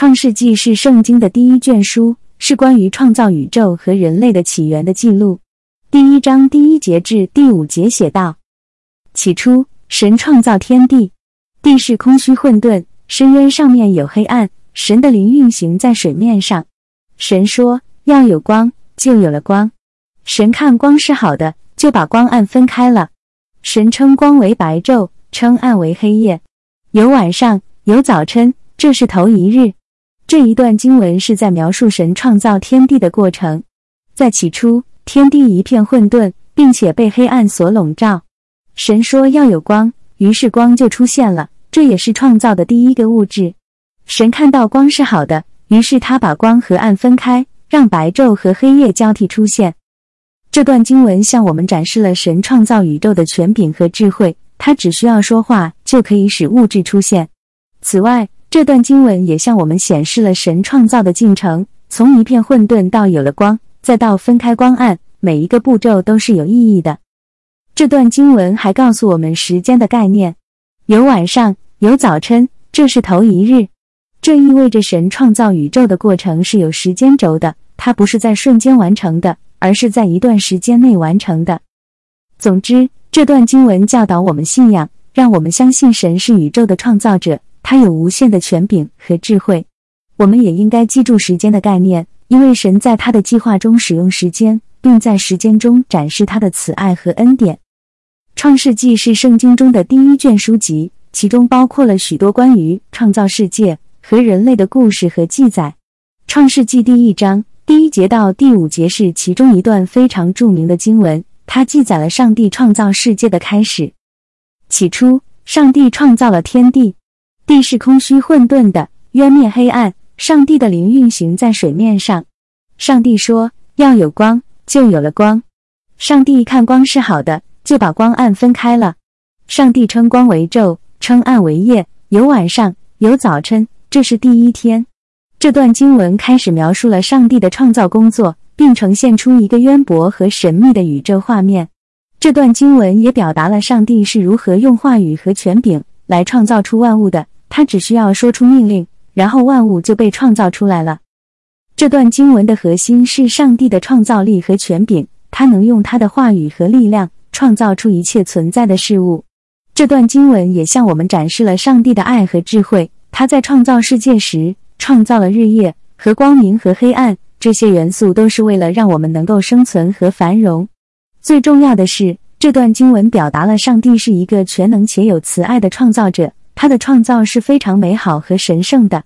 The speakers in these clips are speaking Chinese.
创世纪是圣经的第一卷书，是关于创造宇宙和人类的起源的记录。第一章第一节至第五节写道：起初，神创造天地，地是空虚混沌，深渊上面有黑暗，神的灵运行在水面上。神说：“要有光，就有了光。”神看光是好的，就把光暗分开了。神称光为白昼，称暗为黑夜。有晚上，有早晨，这是头一日。这一段经文是在描述神创造天地的过程。在起初，天地一片混沌，并且被黑暗所笼罩。神说要有光，于是光就出现了。这也是创造的第一个物质。神看到光是好的，于是他把光和暗分开，让白昼和黑夜交替出现。这段经文向我们展示了神创造宇宙的权柄和智慧。他只需要说话，就可以使物质出现。此外，这段经文也向我们显示了神创造的进程：从一片混沌到有了光，再到分开光暗，每一个步骤都是有意义的。这段经文还告诉我们时间的概念：有晚上，有早晨，这是头一日。这意味着神创造宇宙的过程是有时间轴的，它不是在瞬间完成的，而是在一段时间内完成的。总之，这段经文教导我们信仰，让我们相信神是宇宙的创造者。他有无限的权柄和智慧，我们也应该记住时间的概念，因为神在他的计划中使用时间，并在时间中展示他的慈爱和恩典。创世纪是圣经中的第一卷书籍，其中包括了许多关于创造世界和人类的故事和记载。创世纪第一章第一节到第五节是其中一段非常著名的经文，它记载了上帝创造世界的开始。起初，上帝创造了天地。地是空虚混沌的，渊面黑暗。上帝的灵运行在水面上。上帝说：“要有光，就有了光。”上帝看光是好的，就把光暗分开了。上帝称光为昼，称暗为夜。有晚上，有早晨，这是第一天。这段经文开始描述了上帝的创造工作，并呈现出一个渊博和神秘的宇宙画面。这段经文也表达了上帝是如何用话语和权柄来创造出万物的。他只需要说出命令，然后万物就被创造出来了。这段经文的核心是上帝的创造力和权柄，他能用他的话语和力量创造出一切存在的事物。这段经文也向我们展示了上帝的爱和智慧。他在创造世界时，创造了日夜和光明和黑暗，这些元素都是为了让我们能够生存和繁荣。最重要的是，这段经文表达了上帝是一个全能且有慈爱的创造者。他的创造是非常美好和神圣的。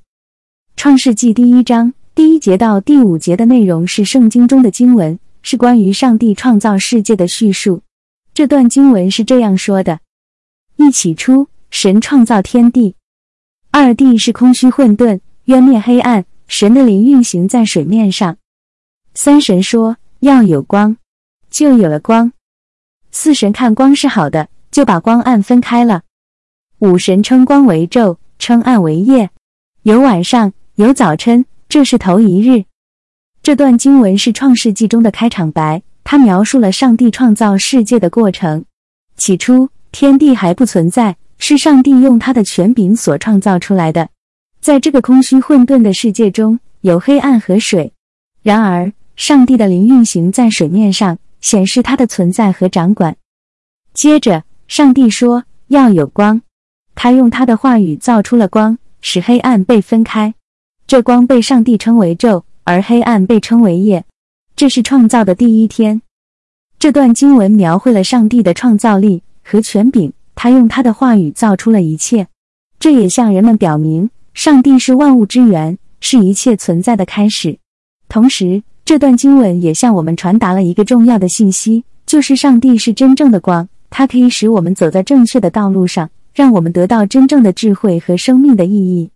创世纪第一章第一节到第五节的内容是圣经中的经文，是关于上帝创造世界的叙述。这段经文是这样说的：一起初，神创造天地，二地是空虚混沌，渊面黑暗，神的灵运行在水面上。三神说要有光，就有了光。四神看光是好的，就把光暗分开了。五神称光为昼，称暗为夜，有晚上，有早晨，这是头一日。这段经文是创世纪中的开场白，它描述了上帝创造世界的过程。起初，天地还不存在，是上帝用他的权柄所创造出来的。在这个空虚混沌的世界中，有黑暗和水。然而，上帝的灵运行在水面上，显示他的存在和掌管。接着，上帝说要有光。他用他的话语造出了光，使黑暗被分开。这光被上帝称为昼，而黑暗被称为夜。这是创造的第一天。这段经文描绘了上帝的创造力和权柄。他用他的话语造出了一切。这也向人们表明，上帝是万物之源，是一切存在的开始。同时，这段经文也向我们传达了一个重要的信息，就是上帝是真正的光，它可以使我们走在正确的道路上。让我们得到真正的智慧和生命的意义。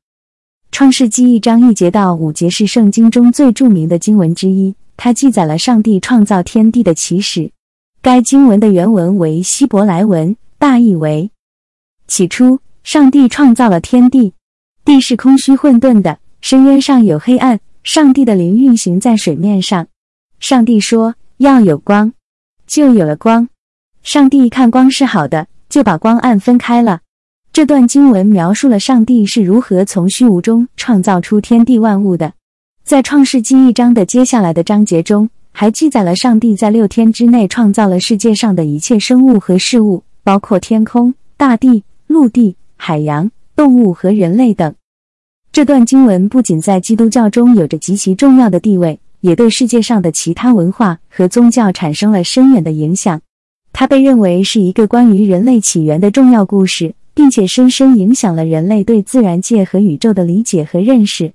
创世纪一章一节到五节是圣经中最著名的经文之一，它记载了上帝创造天地的起始。该经文的原文为希伯来文，大意为：起初，上帝创造了天地，地是空虚混沌的，深渊上有黑暗。上帝的灵运行在水面上。上帝说：“要有光，就有了光。”上帝看光是好的，就把光暗分开了。这段经文描述了上帝是如何从虚无中创造出天地万物的。在创世纪一章的接下来的章节中，还记载了上帝在六天之内创造了世界上的一切生物和事物，包括天空、大地、陆地、海洋、动物和人类等。这段经文不仅在基督教中有着极其重要的地位，也对世界上的其他文化和宗教产生了深远的影响。它被认为是一个关于人类起源的重要故事。并且深深影响了人类对自然界和宇宙的理解和认识。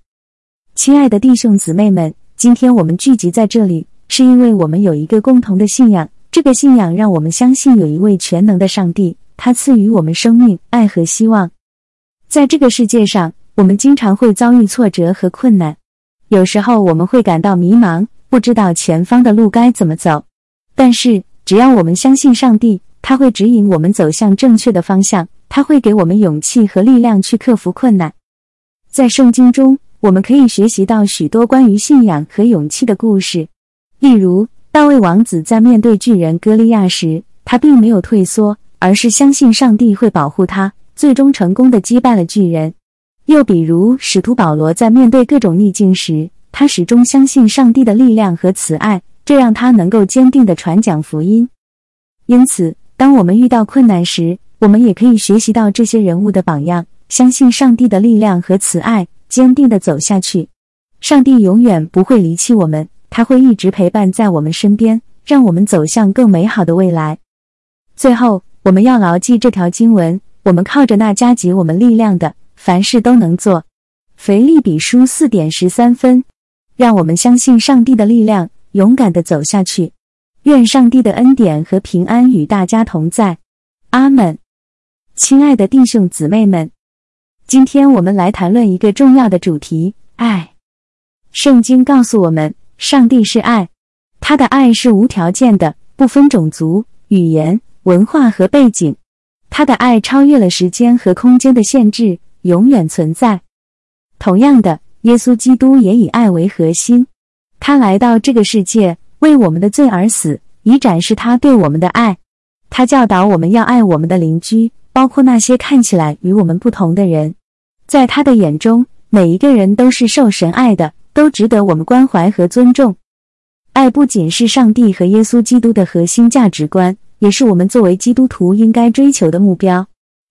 亲爱的弟兄姊妹们，今天我们聚集在这里，是因为我们有一个共同的信仰。这个信仰让我们相信有一位全能的上帝，他赐予我们生命、爱和希望。在这个世界上，我们经常会遭遇挫折和困难，有时候我们会感到迷茫，不知道前方的路该怎么走。但是，只要我们相信上帝，他会指引我们走向正确的方向。他会给我们勇气和力量去克服困难。在圣经中，我们可以学习到许多关于信仰和勇气的故事。例如，大卫王子在面对巨人歌利亚时，他并没有退缩，而是相信上帝会保护他，最终成功的击败了巨人。又比如，使徒保罗在面对各种逆境时，他始终相信上帝的力量和慈爱，这让他能够坚定的传讲福音。因此，当我们遇到困难时，我们也可以学习到这些人物的榜样，相信上帝的力量和慈爱，坚定的走下去。上帝永远不会离弃我们，他会一直陪伴在我们身边，让我们走向更美好的未来。最后，我们要牢记这条经文：我们靠着那加给我们力量的，凡事都能做。腓立比书四点十三分。让我们相信上帝的力量，勇敢的走下去。愿上帝的恩典和平安与大家同在。阿门。亲爱的弟兄姊妹们，今天我们来谈论一个重要的主题——爱。圣经告诉我们，上帝是爱，他的爱是无条件的，不分种族、语言、文化和背景。他的爱超越了时间和空间的限制，永远存在。同样的，耶稣基督也以爱为核心，他来到这个世界，为我们的罪而死，以展示他对我们的爱。他教导我们要爱我们的邻居。包括那些看起来与我们不同的人，在他的眼中，每一个人都是受神爱的，都值得我们关怀和尊重。爱不仅是上帝和耶稣基督的核心价值观，也是我们作为基督徒应该追求的目标。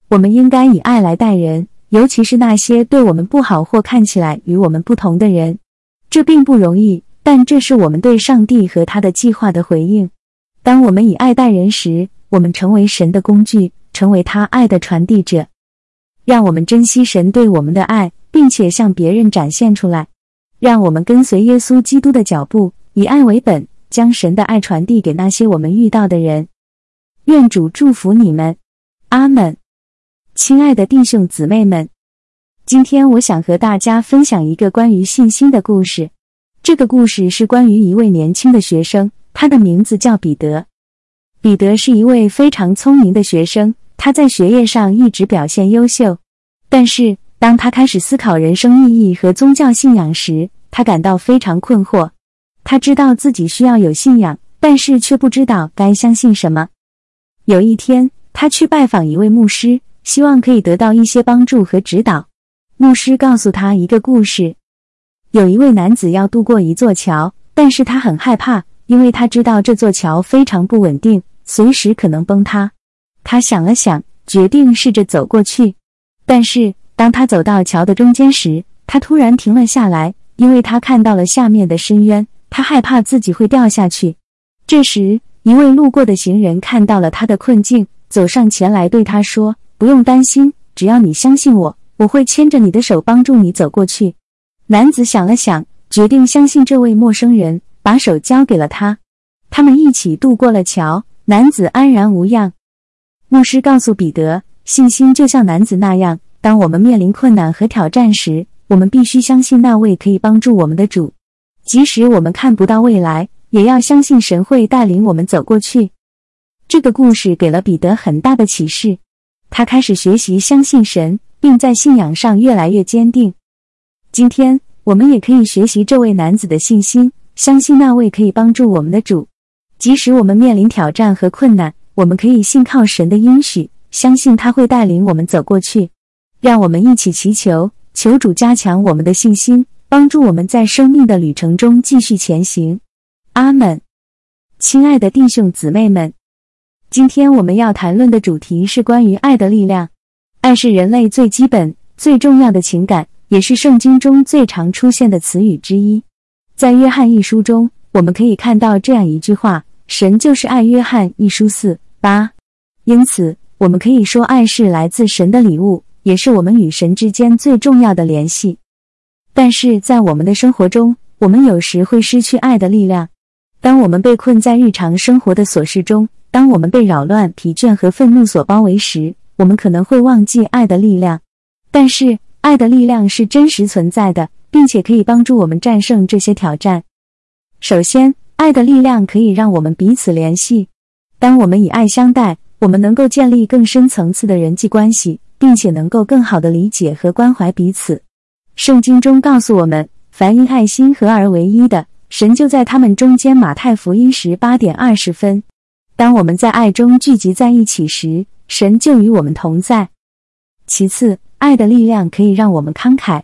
我们应该以爱来待人，尤其是那些对我们不好或看起来与我们不同的人。这并不容易，但这是我们对上帝和他的计划的回应。当我们以爱待人时，我们成为神的工具。成为他爱的传递者，让我们珍惜神对我们的爱，并且向别人展现出来。让我们跟随耶稣基督的脚步，以爱为本，将神的爱传递给那些我们遇到的人。愿主祝福你们，阿门。亲爱的弟兄姊妹们，今天我想和大家分享一个关于信心的故事。这个故事是关于一位年轻的学生，他的名字叫彼得。彼得是一位非常聪明的学生。他在学业上一直表现优秀，但是当他开始思考人生意义和宗教信仰时，他感到非常困惑。他知道自己需要有信仰，但是却不知道该相信什么。有一天，他去拜访一位牧师，希望可以得到一些帮助和指导。牧师告诉他一个故事：有一位男子要渡过一座桥，但是他很害怕，因为他知道这座桥非常不稳定，随时可能崩塌。他想了想，决定试着走过去。但是当他走到桥的中间时，他突然停了下来，因为他看到了下面的深渊。他害怕自己会掉下去。这时，一位路过的行人看到了他的困境，走上前来对他说：“不用担心，只要你相信我，我会牵着你的手帮助你走过去。”男子想了想，决定相信这位陌生人，把手交给了他。他们一起渡过了桥，男子安然无恙。牧师告诉彼得，信心就像男子那样，当我们面临困难和挑战时，我们必须相信那位可以帮助我们的主，即使我们看不到未来，也要相信神会带领我们走过去。这个故事给了彼得很大的启示，他开始学习相信神，并在信仰上越来越坚定。今天，我们也可以学习这位男子的信心，相信那位可以帮助我们的主，即使我们面临挑战和困难。我们可以信靠神的应许，相信他会带领我们走过去。让我们一起祈求，求主加强我们的信心，帮助我们在生命的旅程中继续前行。阿门。亲爱的弟兄姊妹们，今天我们要谈论的主题是关于爱的力量。爱是人类最基本、最重要的情感，也是圣经中最常出现的词语之一。在约翰一书中，我们可以看到这样一句话：“神就是爱。”约翰一书四八。因此，我们可以说，爱是来自神的礼物，也是我们与神之间最重要的联系。但是在我们的生活中，我们有时会失去爱的力量。当我们被困在日常生活的琐事中，当我们被扰乱、疲倦和愤怒所包围时，我们可能会忘记爱的力量。但是，爱的力量是真实存在的，并且可以帮助我们战胜这些挑战。首先，爱的力量可以让我们彼此联系。当我们以爱相待，我们能够建立更深层次的人际关系，并且能够更好的理解和关怀彼此。圣经中告诉我们，凡因爱心合而为一的。神就在他们中间。马太福音十八点二十分。当我们在爱中聚集在一起时，神就与我们同在。其次，爱的力量可以让我们慷慨。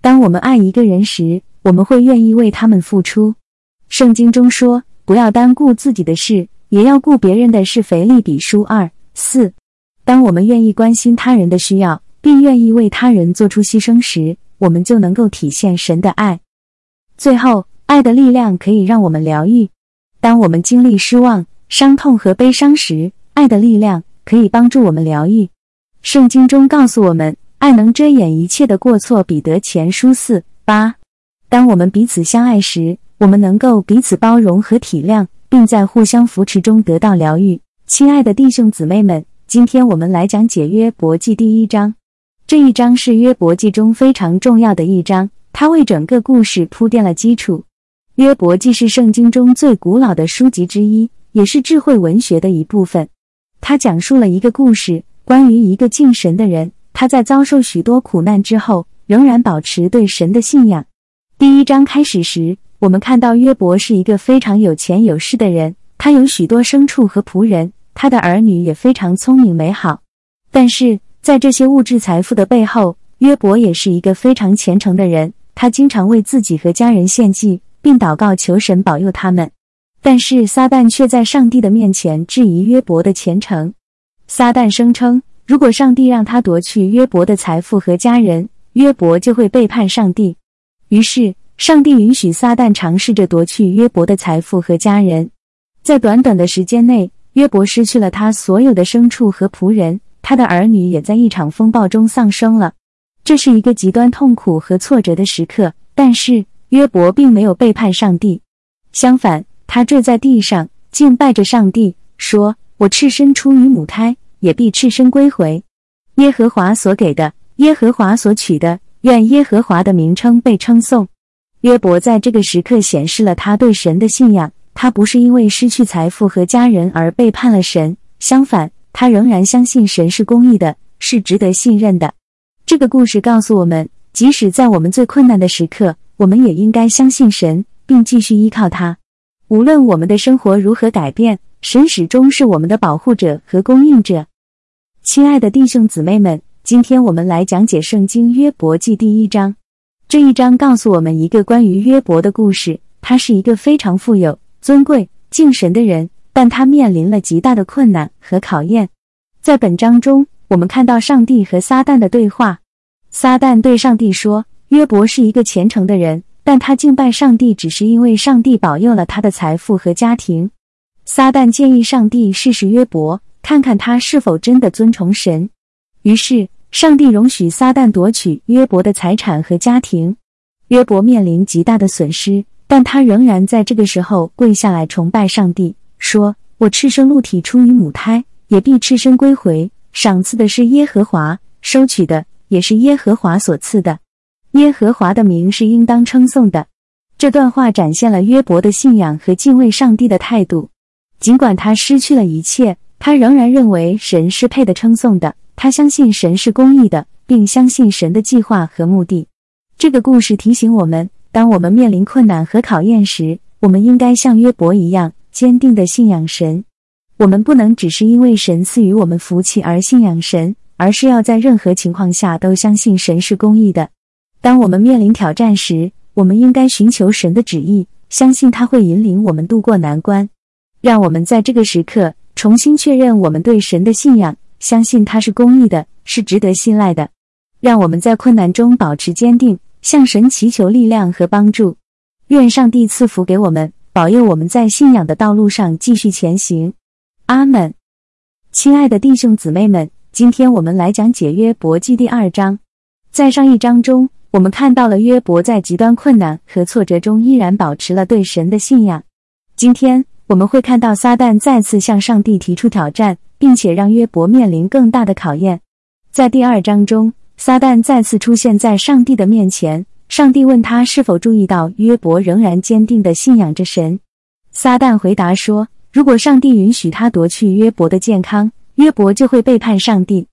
当我们爱一个人时，我们会愿意为他们付出。圣经中说：“不要单顾自己的事，也要顾别人的是。”腓利比书二四。当我们愿意关心他人的需要，并愿意为他人做出牺牲时，我们就能够体现神的爱。最后。爱的力量可以让我们疗愈。当我们经历失望、伤痛和悲伤时，爱的力量可以帮助我们疗愈。圣经中告诉我们，爱能遮掩一切的过错。彼得前书四八。当我们彼此相爱时，我们能够彼此包容和体谅，并在互相扶持中得到疗愈。亲爱的弟兄姊妹们，今天我们来讲解约伯记第一章。这一章是约伯记中非常重要的一章，它为整个故事铺垫了基础。约伯记是圣经中最古老的书籍之一，也是智慧文学的一部分。它讲述了一个故事，关于一个敬神的人，他在遭受许多苦难之后，仍然保持对神的信仰。第一章开始时，我们看到约伯是一个非常有钱有势的人，他有许多牲畜和仆人，他的儿女也非常聪明美好。但是在这些物质财富的背后，约伯也是一个非常虔诚的人，他经常为自己和家人献祭。并祷告求神保佑他们，但是撒旦却在上帝的面前质疑约伯的虔诚。撒旦声称，如果上帝让他夺去约伯的财富和家人，约伯就会背叛上帝。于是，上帝允许撒旦尝试着夺去约伯的财富和家人。在短短的时间内，约伯失去了他所有的牲畜和仆人，他的儿女也在一场风暴中丧生了。这是一个极端痛苦和挫折的时刻，但是。约伯并没有背叛上帝，相反，他坠在地上敬拜着上帝，说：“我赤身出于母胎，也必赤身归回。耶和华所给的，耶和华所取的，愿耶和华的名称被称颂。”约伯在这个时刻显示了他对神的信仰，他不是因为失去财富和家人而背叛了神，相反，他仍然相信神是公义的，是值得信任的。这个故事告诉我们，即使在我们最困难的时刻，我们也应该相信神，并继续依靠他。无论我们的生活如何改变，神始终是我们的保护者和供应者。亲爱的弟兄姊妹们，今天我们来讲解《圣经·约伯记》第一章。这一章告诉我们一个关于约伯的故事。他是一个非常富有、尊贵、敬神的人，但他面临了极大的困难和考验。在本章中，我们看到上帝和撒旦的对话。撒旦对上帝说。约伯是一个虔诚的人，但他敬拜上帝只是因为上帝保佑了他的财富和家庭。撒旦建议上帝试试约伯，看看他是否真的尊崇神。于是，上帝容许撒旦夺取约伯的财产和家庭。约伯面临极大的损失，但他仍然在这个时候跪下来崇拜上帝，说：“我赤身露体出于母胎，也必赤身归回。赏赐的是耶和华，收取的也是耶和华所赐的。”耶和华的名是应当称颂的。这段话展现了约伯的信仰和敬畏上帝的态度。尽管他失去了一切，他仍然认为神是配得称颂的。他相信神是公义的，并相信神的计划和目的。这个故事提醒我们：当我们面临困难和考验时，我们应该像约伯一样坚定地信仰神。我们不能只是因为神赐予我们福气而信仰神，而是要在任何情况下都相信神是公义的。当我们面临挑战时，我们应该寻求神的旨意，相信他会引领我们渡过难关。让我们在这个时刻重新确认我们对神的信仰，相信他是公义的，是值得信赖的。让我们在困难中保持坚定，向神祈求力量和帮助。愿上帝赐福给我们，保佑我们在信仰的道路上继续前行。阿门，亲爱的弟兄姊妹们，今天我们来讲解约伯记第二章。在上一章中，我们看到了约伯在极端困难和挫折中依然保持了对神的信仰。今天我们会看到撒旦再次向上帝提出挑战，并且让约伯面临更大的考验。在第二章中，撒旦再次出现在上帝的面前，上帝问他是否注意到约伯仍然坚定地信仰着神。撒旦回答说。如果上帝允许他夺去约伯的健康，约伯就会背叛上帝。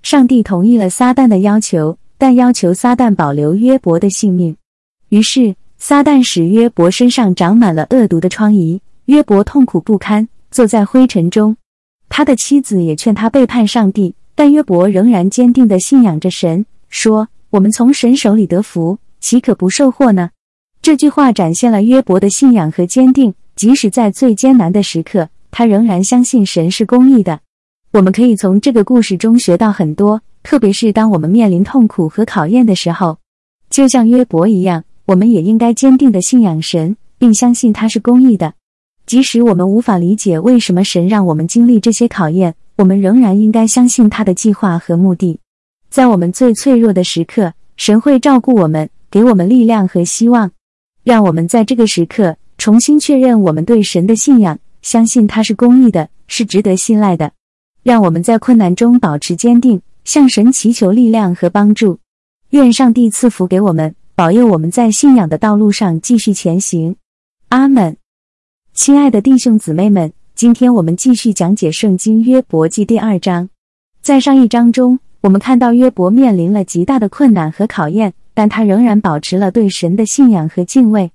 上帝同意了撒旦的要求，但要求撒旦保留约伯的性命。于是，撒旦使约伯身上长满了恶毒的疮痍，约伯痛苦不堪，坐在灰尘中。他的妻子也劝他背叛上帝，但约伯仍然坚定地信仰着神，说：“我们从神手里得福，岂可不受祸呢？”这句话展现了约伯的信仰和坚定。即使在最艰难的时刻，他仍然相信神是公义的。我们可以从这个故事中学到很多，特别是当我们面临痛苦和考验的时候，就像约伯一样，我们也应该坚定地信仰神，并相信他是公义的。即使我们无法理解为什么神让我们经历这些考验，我们仍然应该相信他的计划和目的。在我们最脆弱的时刻，神会照顾我们，给我们力量和希望。让我们在这个时刻。重新确认我们对神的信仰，相信他是公义的，是值得信赖的。让我们在困难中保持坚定，向神祈求力量和帮助。愿上帝赐福给我们，保佑我们在信仰的道路上继续前行。阿门。亲爱的弟兄姊妹们，今天我们继续讲解圣经约伯记第二章。在上一章中，我们看到约伯面临了极大的困难和考验，但他仍然保持了对神的信仰和敬畏。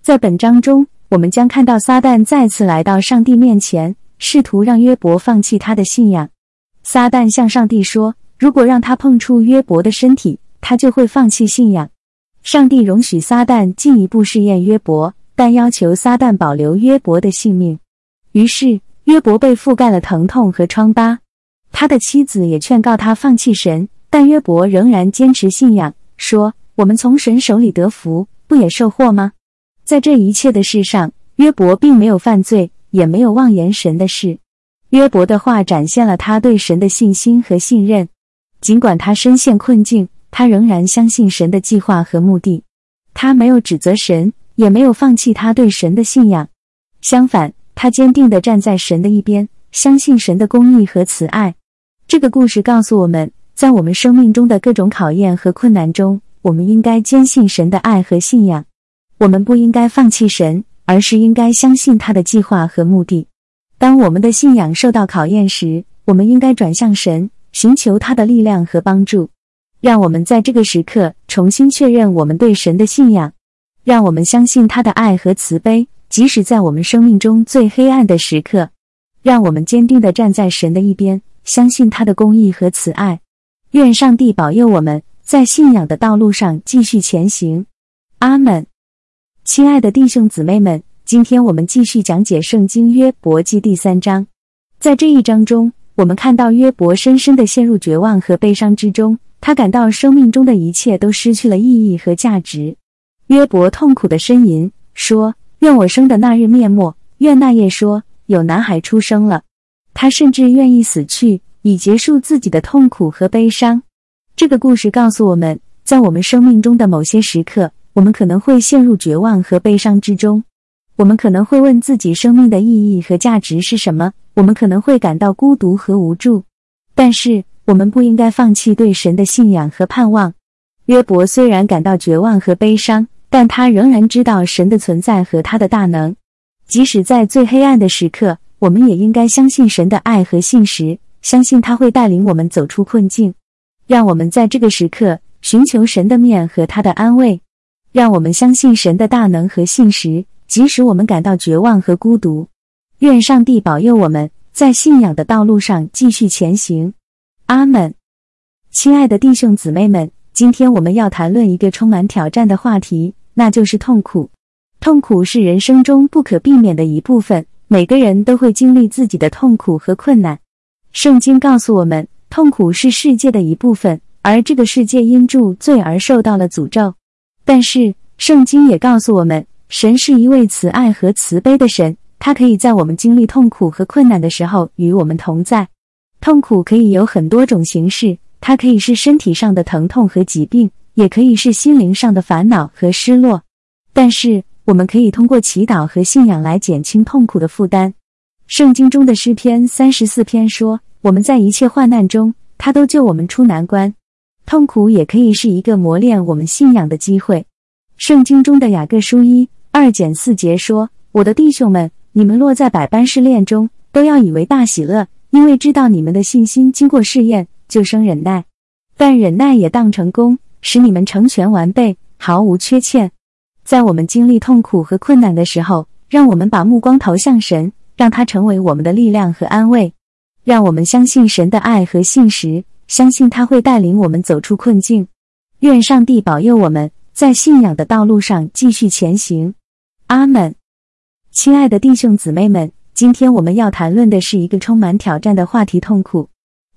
在本章中，我们将看到撒旦再次来到上帝面前，试图让约伯放弃他的信仰。撒旦向上帝说：“如果让他碰触约伯的身体，他就会放弃信仰。”上帝容许撒旦进一步试验约伯，但要求撒旦保留约伯的性命。于是，约伯被覆盖了疼痛和疮疤。他的妻子也劝告他放弃神，但约伯仍然坚持信仰，说：“我们从神手里得福，不也受祸吗？”在这一切的事上，约伯并没有犯罪，也没有妄言神的事。约伯的话展现了他对神的信心和信任。尽管他深陷困境，他仍然相信神的计划和目的。他没有指责神，也没有放弃他对神的信仰。相反，他坚定地站在神的一边，相信神的公义和慈爱。这个故事告诉我们，在我们生命中的各种考验和困难中，我们应该坚信神的爱和信仰。我们不应该放弃神，而是应该相信他的计划和目的。当我们的信仰受到考验时，我们应该转向神，寻求他的力量和帮助。让我们在这个时刻重新确认我们对神的信仰，让我们相信他的爱和慈悲，即使在我们生命中最黑暗的时刻。让我们坚定地站在神的一边，相信他的公义和慈爱。愿上帝保佑我们在信仰的道路上继续前行。阿门。亲爱的弟兄姊妹们，今天我们继续讲解《圣经·约伯记》第三章。在这一章中，我们看到约伯深深的陷入绝望和悲伤之中，他感到生命中的一切都失去了意义和价值。约伯痛苦的呻吟说：“愿我生的那日灭没，愿那夜说有男孩出生了。”他甚至愿意死去，以结束自己的痛苦和悲伤。这个故事告诉我们，在我们生命中的某些时刻。我们可能会陷入绝望和悲伤之中，我们可能会问自己生命的意义和价值是什么，我们可能会感到孤独和无助。但是，我们不应该放弃对神的信仰和盼望。约伯虽然感到绝望和悲伤，但他仍然知道神的存在和他的大能。即使在最黑暗的时刻，我们也应该相信神的爱和信实，相信他会带领我们走出困境。让我们在这个时刻寻求神的面和他的安慰。让我们相信神的大能和信实，即使我们感到绝望和孤独。愿上帝保佑我们在信仰的道路上继续前行。阿门。亲爱的弟兄姊妹们，今天我们要谈论一个充满挑战的话题，那就是痛苦。痛苦是人生中不可避免的一部分，每个人都会经历自己的痛苦和困难。圣经告诉我们，痛苦是世界的一部分，而这个世界因住罪而受到了诅咒。但是，圣经也告诉我们，神是一位慈爱和慈悲的神，他可以在我们经历痛苦和困难的时候与我们同在。痛苦可以有很多种形式。它可以是身体上的疼痛和疾病，也可以是心灵上的烦恼和失落。但是，我们可以通过祈祷和信仰来减轻痛苦的负担。圣经中的诗篇三十四篇说：“我们在一切患难中，他都救我们出难关。”痛苦也可以是一个磨练我们信仰的机会。圣经中的雅各书一二减四节说：“我的弟兄们，你们落在百般试炼中，都要以为大喜乐，因为知道你们的信心经过试验。”就生忍耐，但忍耐也当成功，使你们成全完备，毫无缺欠。在我们经历痛苦和困难的时候，让我们把目光投向神，让他成为我们的力量和安慰。让我们相信神的爱和信实，相信他会带领我们走出困境。愿上帝保佑我们在信仰的道路上继续前行。阿门。亲爱的弟兄姊妹们，今天我们要谈论的是一个充满挑战的话题——痛苦。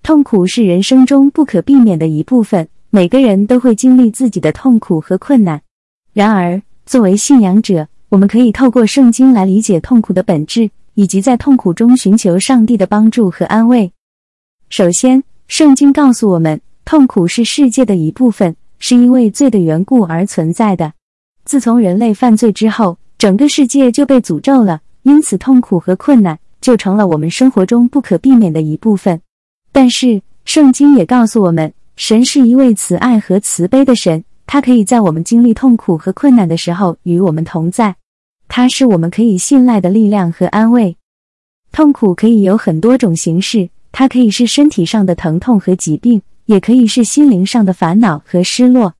痛苦是人生中不可避免的一部分，每个人都会经历自己的痛苦和困难。然而，作为信仰者，我们可以透过圣经来理解痛苦的本质，以及在痛苦中寻求上帝的帮助和安慰。首先，圣经告诉我们，痛苦是世界的一部分，是因为罪的缘故而存在的。自从人类犯罪之后，整个世界就被诅咒了，因此痛苦和困难就成了我们生活中不可避免的一部分。但是，圣经也告诉我们，神是一位慈爱和慈悲的神，他可以在我们经历痛苦和困难的时候与我们同在。他是我们可以信赖的力量和安慰。痛苦可以有很多种形式，它可以是身体上的疼痛和疾病，也可以是心灵上的烦恼和失落。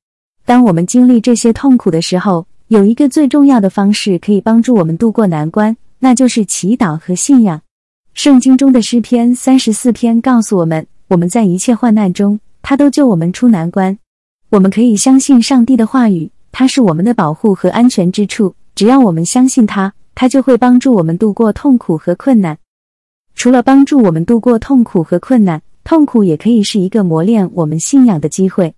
当我们经历这些痛苦的时候，有一个最重要的方式可以帮助我们度过难关，那就是祈祷和信仰。圣经中的诗篇三十四篇告诉我们，我们在一切患难中，他都救我们出难关。我们可以相信上帝的话语，他是我们的保护和安全之处。只要我们相信他，他就会帮助我们度过痛苦和困难。除了帮助我们度过痛苦和困难，痛苦也可以是一个磨练我们信仰的机会。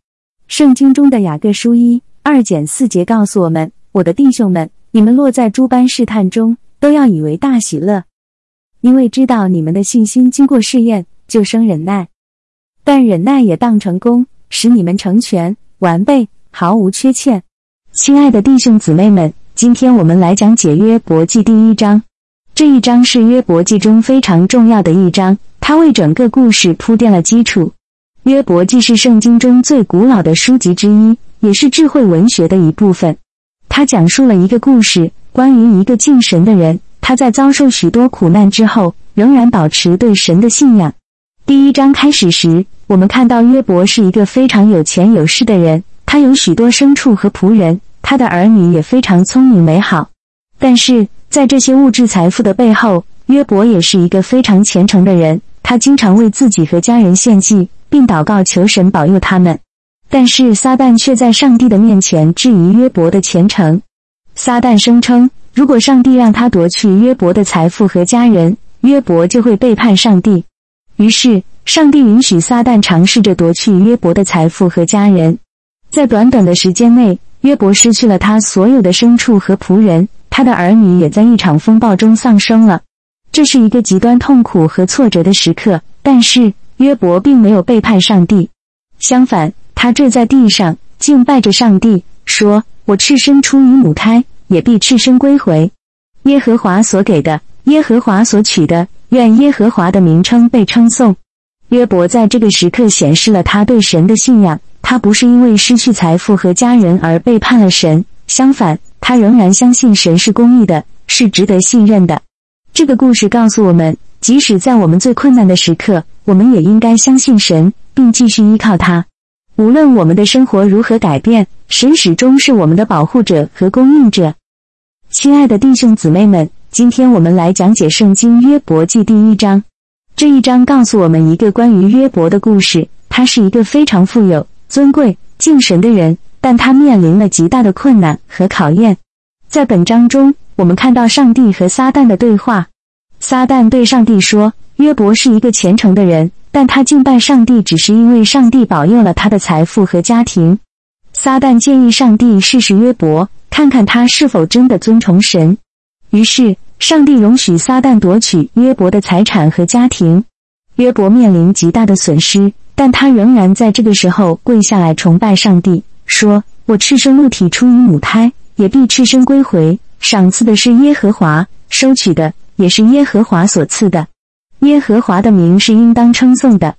圣经中的雅各书一二减四节告诉我们：“我的弟兄们，你们落在诸般试探中，都要以为大喜乐。”因为知道你们的信心经过试验，就生忍耐；但忍耐也当成功，使你们成全完备，毫无缺欠。亲爱的弟兄姊妹们，今天我们来讲解约伯记第一章。这一章是约伯记中非常重要的一章，它为整个故事铺垫了基础。约伯记是圣经中最古老的书籍之一，也是智慧文学的一部分。它讲述了一个故事，关于一个敬神的人。他在遭受许多苦难之后，仍然保持对神的信仰。第一章开始时，我们看到约伯是一个非常有钱有势的人，他有许多牲畜和仆人，他的儿女也非常聪明美好。但是在这些物质财富的背后，约伯也是一个非常虔诚的人，他经常为自己和家人献祭，并祷告求神保佑他们。但是撒旦却在上帝的面前质疑约伯的虔诚。撒旦声称。如果上帝让他夺去约伯的财富和家人，约伯就会背叛上帝。于是，上帝允许撒旦尝试着夺去约伯的财富和家人。在短短的时间内，约伯失去了他所有的牲畜和仆人，他的儿女也在一场风暴中丧生了。这是一个极端痛苦和挫折的时刻。但是，约伯并没有背叛上帝，相反，他坠在地上敬拜着上帝，说：“我赤身出于母胎。”也必赤身归回，耶和华所给的，耶和华所取的，愿耶和华的名称被称颂。约伯在这个时刻显示了他对神的信仰，他不是因为失去财富和家人而背叛了神，相反，他仍然相信神是公义的，是值得信任的。这个故事告诉我们，即使在我们最困难的时刻，我们也应该相信神，并继续依靠他。无论我们的生活如何改变，神始终是我们的保护者和供应者。亲爱的弟兄姊妹们，今天我们来讲解《圣经·约伯记》第一章。这一章告诉我们一个关于约伯的故事。他是一个非常富有、尊贵、敬神的人，但他面临了极大的困难和考验。在本章中，我们看到上帝和撒旦的对话。撒旦对上帝说：“约伯是一个虔诚的人，但他敬拜上帝只是因为上帝保佑了他的财富和家庭。”撒旦建议上帝试试约伯，看看他是否真的尊崇神。于是，上帝容许撒旦夺取约伯的财产和家庭。约伯面临极大的损失，但他仍然在这个时候跪下来崇拜上帝，说：“我赤身露体出于母胎，也必赤身归回。赏赐的是耶和华，收取的也是耶和华所赐的。耶和华的名是应当称颂的。”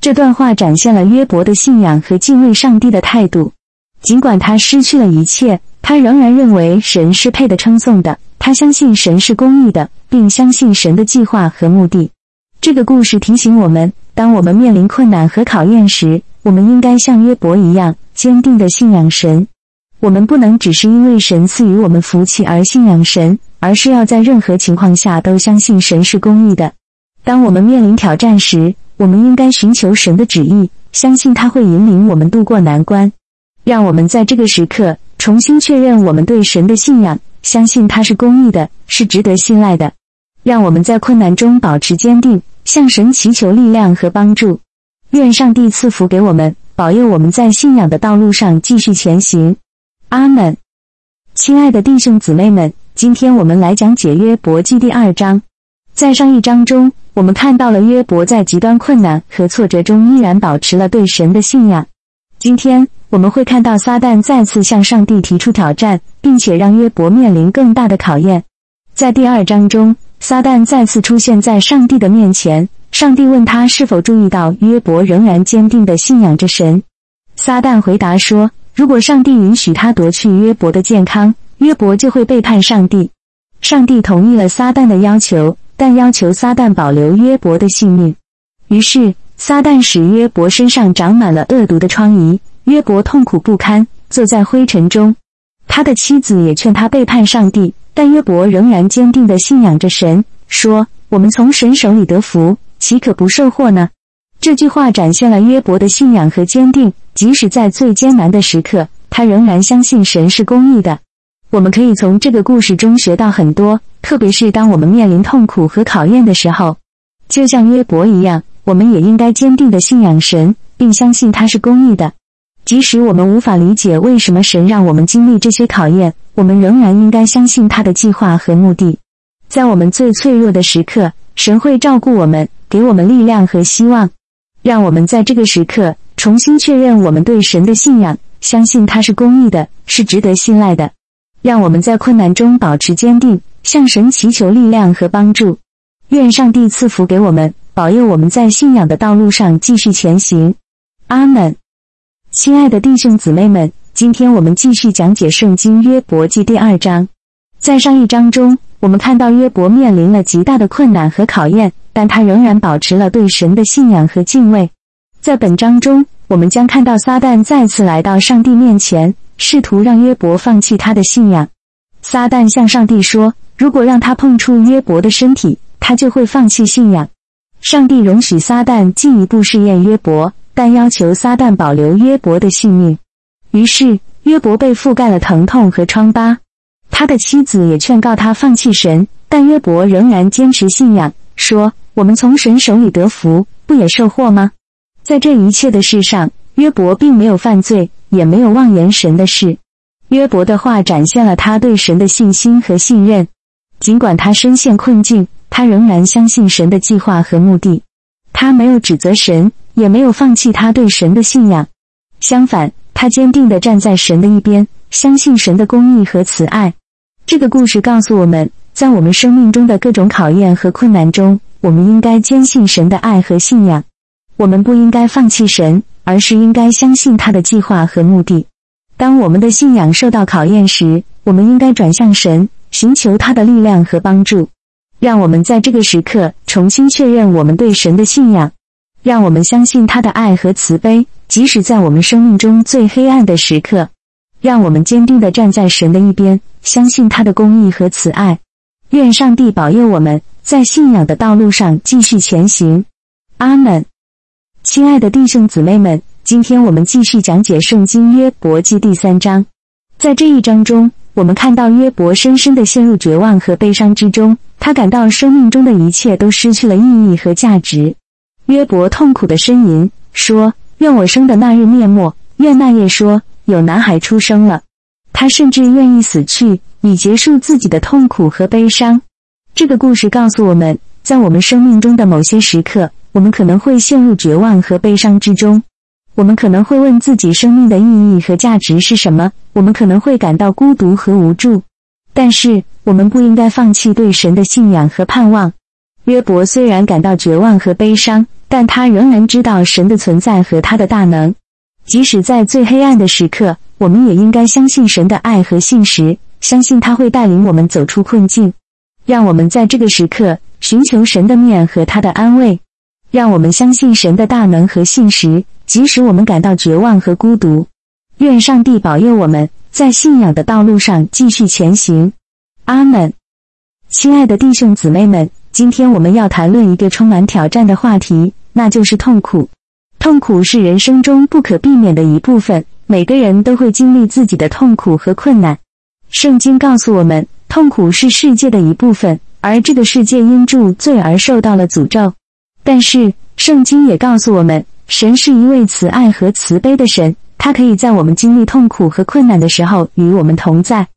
这段话展现了约伯的信仰和敬畏上帝的态度。尽管他失去了一切，他仍然认为神是配得称颂的。他相信神是公义的，并相信神的计划和目的。这个故事提醒我们：当我们面临困难和考验时，我们应该像约伯一样坚定地信仰神。我们不能只是因为神赐予我们福气而信仰神，而是要在任何情况下都相信神是公义的。当我们面临挑战时，我们应该寻求神的旨意，相信他会引领我们度过难关。让我们在这个时刻重新确认我们对神的信仰，相信他是公义的，是值得信赖的。让我们在困难中保持坚定，向神祈求力量和帮助。愿上帝赐福给我们，保佑我们在信仰的道路上继续前行。阿门。亲爱的弟兄姊妹们，今天我们来讲解约伯记第二章。在上一章中，我们看到了约伯在极端困难和挫折中依然保持了对神的信仰。今天。我们会看到撒旦再次向上帝提出挑战，并且让约伯面临更大的考验。在第二章中，撒旦再次出现在上帝的面前。上帝问他是否注意到约伯仍然坚定地信仰着神。撒旦回答说：“如果上帝允许他夺去约伯的健康，约伯就会背叛上帝。”上帝同意了撒旦的要求，但要求撒旦保留约伯的性命。于是，撒旦使约伯身上长满了恶毒的疮痍。约伯痛苦不堪，坐在灰尘中。他的妻子也劝他背叛上帝，但约伯仍然坚定地信仰着神，说：“我们从神手里得福，岂可不受祸呢？”这句话展现了约伯的信仰和坚定，即使在最艰难的时刻，他仍然相信神是公义的。我们可以从这个故事中学到很多，特别是当我们面临痛苦和考验的时候，就像约伯一样，我们也应该坚定地信仰神，并相信他是公义的。即使我们无法理解为什么神让我们经历这些考验，我们仍然应该相信他的计划和目的。在我们最脆弱的时刻，神会照顾我们，给我们力量和希望。让我们在这个时刻重新确认我们对神的信仰，相信他是公义的，是值得信赖的。让我们在困难中保持坚定，向神祈求力量和帮助。愿上帝赐福给我们，保佑我们在信仰的道路上继续前行。阿门。亲爱的弟兄姊妹们，今天我们继续讲解《圣经·约伯记》第二章。在上一章中，我们看到约伯面临了极大的困难和考验，但他仍然保持了对神的信仰和敬畏。在本章中，我们将看到撒旦再次来到上帝面前，试图让约伯放弃他的信仰。撒旦向上帝说：“如果让他碰触约伯的身体，他就会放弃信仰。”上帝容许撒旦进一步试验约伯。但要求撒旦保留约伯的性命，于是约伯被覆盖了疼痛和疮疤。他的妻子也劝告他放弃神，但约伯仍然坚持信仰，说：“我们从神手里得福，不也受祸吗？”在这一切的事上，约伯并没有犯罪，也没有妄言神的事。约伯的话展现了他对神的信心和信任，尽管他深陷困境，他仍然相信神的计划和目的。他没有指责神。也没有放弃他对神的信仰，相反，他坚定地站在神的一边，相信神的公义和慈爱。这个故事告诉我们，在我们生命中的各种考验和困难中，我们应该坚信神的爱和信仰。我们不应该放弃神，而是应该相信他的计划和目的。当我们的信仰受到考验时，我们应该转向神，寻求他的力量和帮助。让我们在这个时刻重新确认我们对神的信仰。让我们相信他的爱和慈悲，即使在我们生命中最黑暗的时刻。让我们坚定地站在神的一边，相信他的公义和慈爱。愿上帝保佑我们，在信仰的道路上继续前行。阿门。亲爱的弟兄姊妹们，今天我们继续讲解《圣经约伯记》第三章。在这一章中，我们看到约伯深深的陷入绝望和悲伤之中，他感到生命中的一切都失去了意义和价值。约伯痛苦的呻吟说：“愿我生的那日灭没，愿那夜说有男孩出生了。”他甚至愿意死去，以结束自己的痛苦和悲伤。这个故事告诉我们，在我们生命中的某些时刻，我们可能会陷入绝望和悲伤之中。我们可能会问自己生命的意义和价值是什么？我们可能会感到孤独和无助。但是，我们不应该放弃对神的信仰和盼望。约伯虽然感到绝望和悲伤。但他仍然知道神的存在和他的大能，即使在最黑暗的时刻，我们也应该相信神的爱和信实，相信他会带领我们走出困境。让我们在这个时刻寻求神的面和他的安慰，让我们相信神的大能和信实，即使我们感到绝望和孤独。愿上帝保佑我们在信仰的道路上继续前行。阿门。亲爱的弟兄姊妹们，今天我们要谈论一个充满挑战的话题。那就是痛苦。痛苦是人生中不可避免的一部分，每个人都会经历自己的痛苦和困难。圣经告诉我们，痛苦是世界的一部分，而这个世界因住罪而受到了诅咒。但是，圣经也告诉我们，神是一位慈爱和慈悲的神，他可以在我们经历痛苦和困难的时候与我们同在。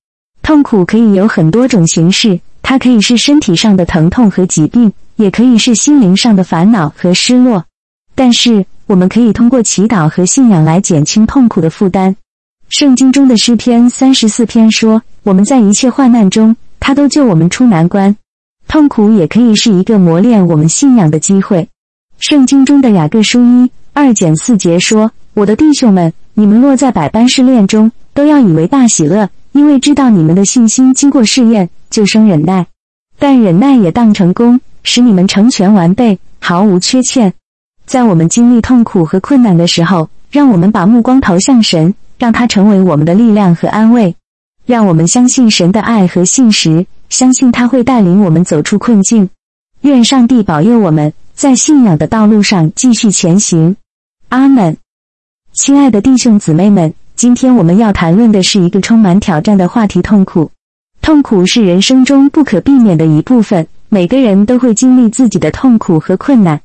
痛苦可以有很多种形式，它可以是身体上的疼痛和疾病。也可以是心灵上的烦恼和失落，但是我们可以通过祈祷和信仰来减轻痛苦的负担。圣经中的诗篇三十四篇说：“我们在一切患难中，他都救我们出难关。”痛苦也可以是一个磨练我们信仰的机会。圣经中的雅各书一二减四节说：“我的弟兄们，你们落在百般试炼中，都要以为大喜乐，因为知道你们的信心经过试验，就生忍耐。但忍耐也当成功。”使你们成全完备，毫无缺欠。在我们经历痛苦和困难的时候，让我们把目光投向神，让他成为我们的力量和安慰。让我们相信神的爱和信实，相信他会带领我们走出困境。愿上帝保佑我们在信仰的道路上继续前行。阿门。亲爱的弟兄姊妹们，今天我们要谈论的是一个充满挑战的话题——痛苦。痛苦是人生中不可避免的一部分。每个人都会经历自己的痛苦和困难，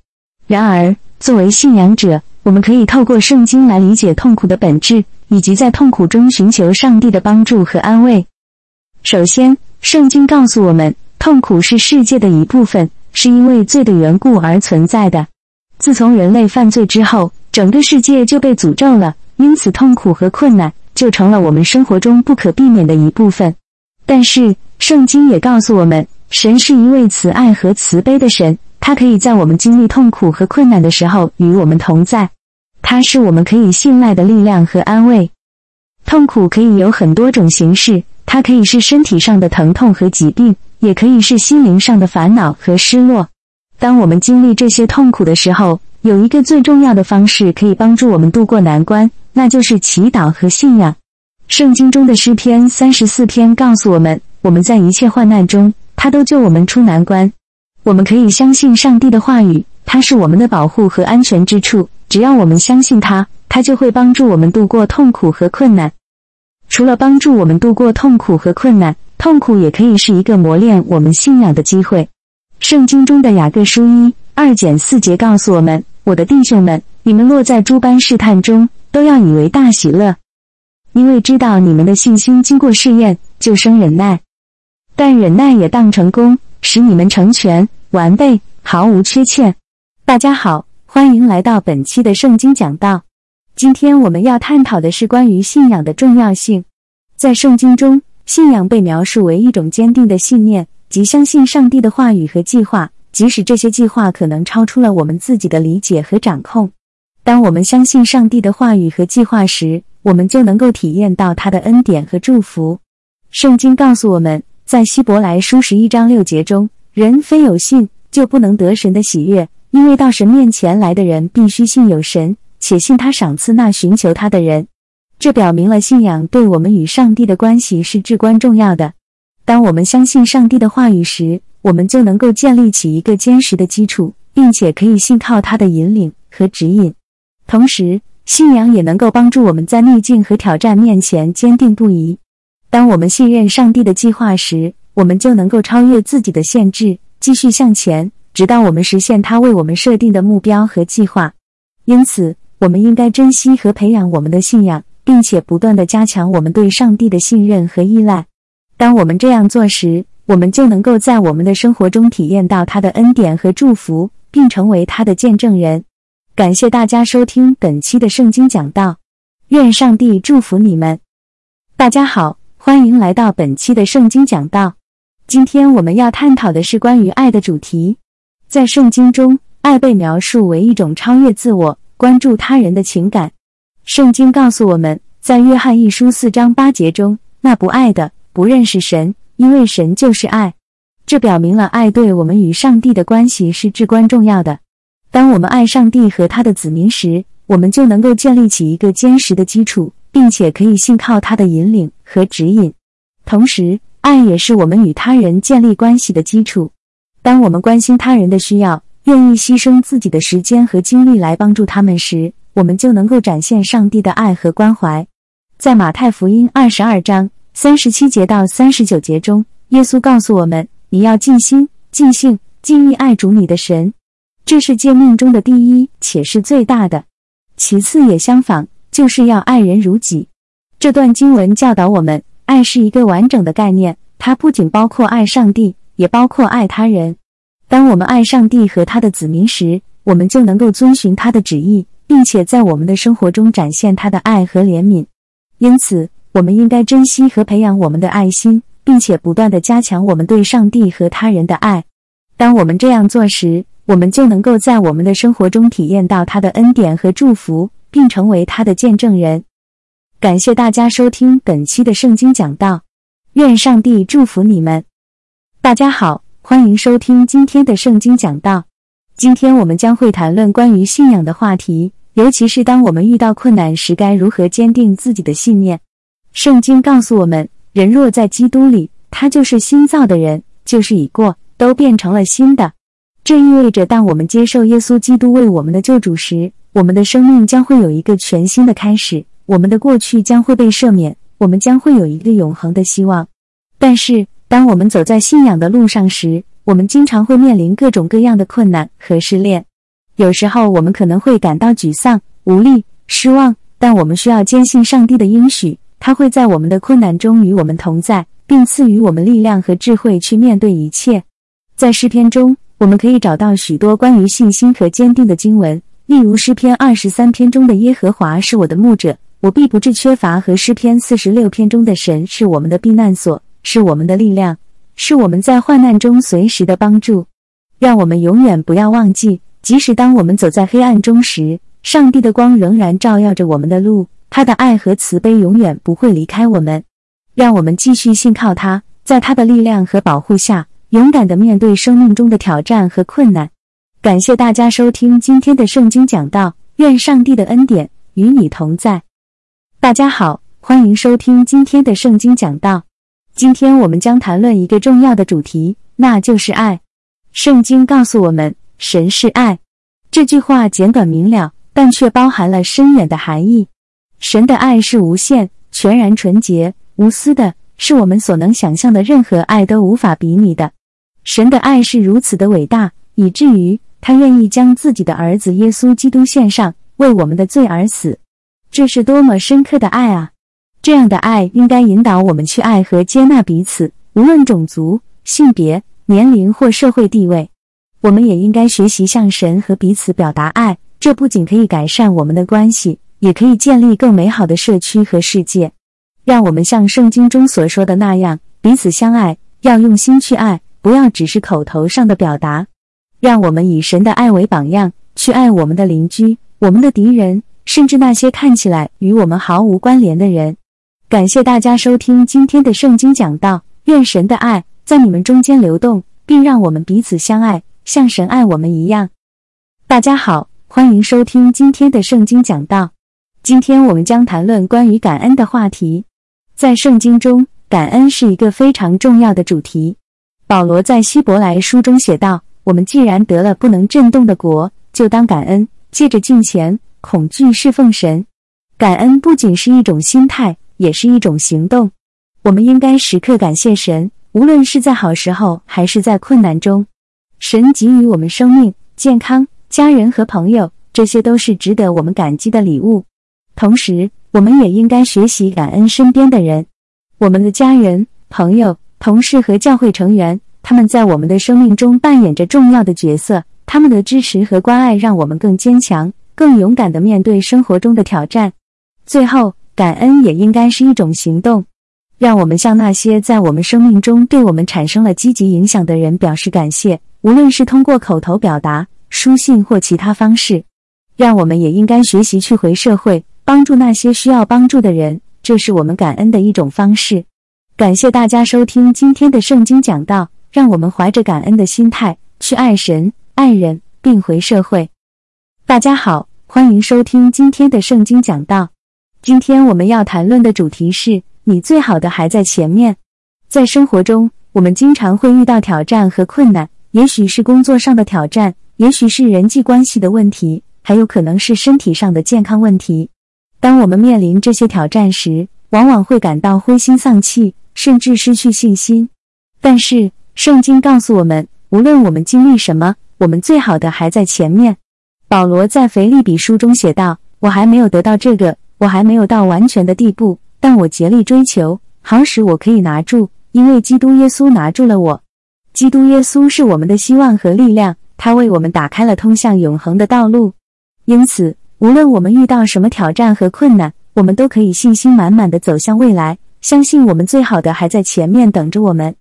然而，作为信仰者，我们可以透过圣经来理解痛苦的本质，以及在痛苦中寻求上帝的帮助和安慰。首先，圣经告诉我们，痛苦是世界的一部分，是因为罪的缘故而存在的。自从人类犯罪之后，整个世界就被诅咒了，因此痛苦和困难就成了我们生活中不可避免的一部分。但是，圣经也告诉我们。神是一位慈爱和慈悲的神，他可以在我们经历痛苦和困难的时候与我们同在。他是我们可以信赖的力量和安慰。痛苦可以有很多种形式，它可以是身体上的疼痛和疾病，也可以是心灵上的烦恼和失落。当我们经历这些痛苦的时候，有一个最重要的方式可以帮助我们度过难关，那就是祈祷和信仰。圣经中的诗篇三十四篇告诉我们，我们在一切患难中。他都救我们出难关，我们可以相信上帝的话语，他是我们的保护和安全之处。只要我们相信他，他就会帮助我们度过痛苦和困难。除了帮助我们度过痛苦和困难，痛苦也可以是一个磨练我们信仰的机会。圣经中的雅各书一二减四节告诉我们：“我的弟兄们，你们落在诸般试探中，都要以为大喜乐，因为知道你们的信心经过试验，就生忍耐。”但忍耐也当成功，使你们成全完备，毫无缺欠。大家好，欢迎来到本期的圣经讲道。今天我们要探讨的是关于信仰的重要性。在圣经中，信仰被描述为一种坚定的信念，即相信上帝的话语和计划，即使这些计划可能超出了我们自己的理解和掌控。当我们相信上帝的话语和计划时，我们就能够体验到他的恩典和祝福。圣经告诉我们。在希伯来书十一章六节中，人非有信就不能得神的喜悦，因为到神面前来的人必须信有神，且信他赏赐那寻求他的人。这表明了信仰对我们与上帝的关系是至关重要的。当我们相信上帝的话语时，我们就能够建立起一个坚实的基础，并且可以信靠他的引领和指引。同时，信仰也能够帮助我们在逆境和挑战面前坚定不移。当我们信任上帝的计划时，我们就能够超越自己的限制，继续向前，直到我们实现他为我们设定的目标和计划。因此，我们应该珍惜和培养我们的信仰，并且不断的加强我们对上帝的信任和依赖。当我们这样做时，我们就能够在我们的生活中体验到他的恩典和祝福，并成为他的见证人。感谢大家收听本期的圣经讲道，愿上帝祝福你们。大家好。欢迎来到本期的圣经讲道。今天我们要探讨的是关于爱的主题。在圣经中，爱被描述为一种超越自我、关注他人的情感。圣经告诉我们，在约翰一书四章八节中，那不爱的不认识神，因为神就是爱。这表明了爱对我们与上帝的关系是至关重要的。当我们爱上帝和他的子民时，我们就能够建立起一个坚实的基础。并且可以信靠他的引领和指引，同时，爱也是我们与他人建立关系的基础。当我们关心他人的需要，愿意牺牲自己的时间和精力来帮助他们时，我们就能够展现上帝的爱和关怀。在马太福音二十二章三十七节到三十九节中，耶稣告诉我们：“你要尽心、尽性、尽意爱主你的神，这是诫命中的第一，且是最大的。其次也相仿。”就是要爱人如己。这段经文教导我们，爱是一个完整的概念，它不仅包括爱上帝，也包括爱他人。当我们爱上帝和他的子民时，我们就能够遵循他的旨意，并且在我们的生活中展现他的爱和怜悯。因此，我们应该珍惜和培养我们的爱心，并且不断的加强我们对上帝和他人的爱。当我们这样做时，我们就能够在我们的生活中体验到他的恩典和祝福。并成为他的见证人。感谢大家收听本期的圣经讲道，愿上帝祝福你们。大家好，欢迎收听今天的圣经讲道。今天我们将会谈论关于信仰的话题，尤其是当我们遇到困难时，该如何坚定自己的信念。圣经告诉我们，人若在基督里，他就是新造的人，就是已过，都变成了新的。这意味着，当我们接受耶稣基督为我们的救主时，我们的生命将会有一个全新的开始，我们的过去将会被赦免，我们将会有一个永恒的希望。但是，当我们走在信仰的路上时，我们经常会面临各种各样的困难和试炼。有时候，我们可能会感到沮丧、无力、失望，但我们需要坚信上帝的应许，他会在我们的困难中与我们同在，并赐予我们力量和智慧去面对一切。在诗篇中，我们可以找到许多关于信心和坚定的经文。例如诗篇二十三篇中的耶和华是我的牧者，我必不致缺乏；和诗篇四十六篇中的神是我们的避难所，是我们的力量，是我们在患难中随时的帮助。让我们永远不要忘记，即使当我们走在黑暗中时，上帝的光仍然照耀着我们的路，他的爱和慈悲永远不会离开我们。让我们继续信靠他，在他的力量和保护下，勇敢的面对生命中的挑战和困难。感谢大家收听今天的圣经讲道，愿上帝的恩典与你同在。大家好，欢迎收听今天的圣经讲道。今天我们将谈论一个重要的主题，那就是爱。圣经告诉我们，神是爱。这句话简短明了，但却包含了深远的含义。神的爱是无限、全然纯洁、无私的，是我们所能想象的任何爱都无法比拟的。神的爱是如此的伟大，以至于。他愿意将自己的儿子耶稣基督献上，为我们的罪而死，这是多么深刻的爱啊！这样的爱应该引导我们去爱和接纳彼此，无论种族、性别、年龄或社会地位。我们也应该学习向神和彼此表达爱，这不仅可以改善我们的关系，也可以建立更美好的社区和世界。让我们像圣经中所说的那样，彼此相爱，要用心去爱，不要只是口头上的表达。让我们以神的爱为榜样，去爱我们的邻居、我们的敌人，甚至那些看起来与我们毫无关联的人。感谢大家收听今天的圣经讲道，愿神的爱在你们中间流动，并让我们彼此相爱，像神爱我们一样。大家好，欢迎收听今天的圣经讲道。今天我们将谈论关于感恩的话题。在圣经中，感恩是一个非常重要的主题。保罗在希伯来书中写道：“我们既然得了不能震动的国，就当感恩，借着敬虔、恐惧侍奉神。感恩不仅是一种心态，也是一种行动。我们应该时刻感谢神，无论是在好时候还是在困难中。神给予我们生命、健康、家人和朋友，这些都是值得我们感激的礼物。同时，我们也应该学习感恩身边的人。”我们的家人、朋友、同事和教会成员，他们在我们的生命中扮演着重要的角色。他们的支持和关爱让我们更坚强、更勇敢地面对生活中的挑战。最后，感恩也应该是一种行动。让我们向那些在我们生命中对我们产生了积极影响的人表示感谢，无论是通过口头表达、书信或其他方式。让我们也应该学习去回社会，帮助那些需要帮助的人。这是我们感恩的一种方式。感谢大家收听今天的圣经讲道，让我们怀着感恩的心态去爱神、爱人，并回社会。大家好，欢迎收听今天的圣经讲道。今天我们要谈论的主题是：你最好的还在前面。在生活中，我们经常会遇到挑战和困难，也许是工作上的挑战，也许是人际关系的问题，还有可能是身体上的健康问题。当我们面临这些挑战时，往往会感到灰心丧气，甚至失去信心。但是，圣经告诉我们，无论我们经历什么，我们最好的还在前面。保罗在腓立比书中写道：“我还没有得到这个，我还没有到完全的地步，但我竭力追求，好使我可以拿住，因为基督耶稣拿住了我。基督耶稣是我们的希望和力量，他为我们打开了通向永恒的道路。因此。”无论我们遇到什么挑战和困难，我们都可以信心满满的走向未来，相信我们最好的还在前面等着我们。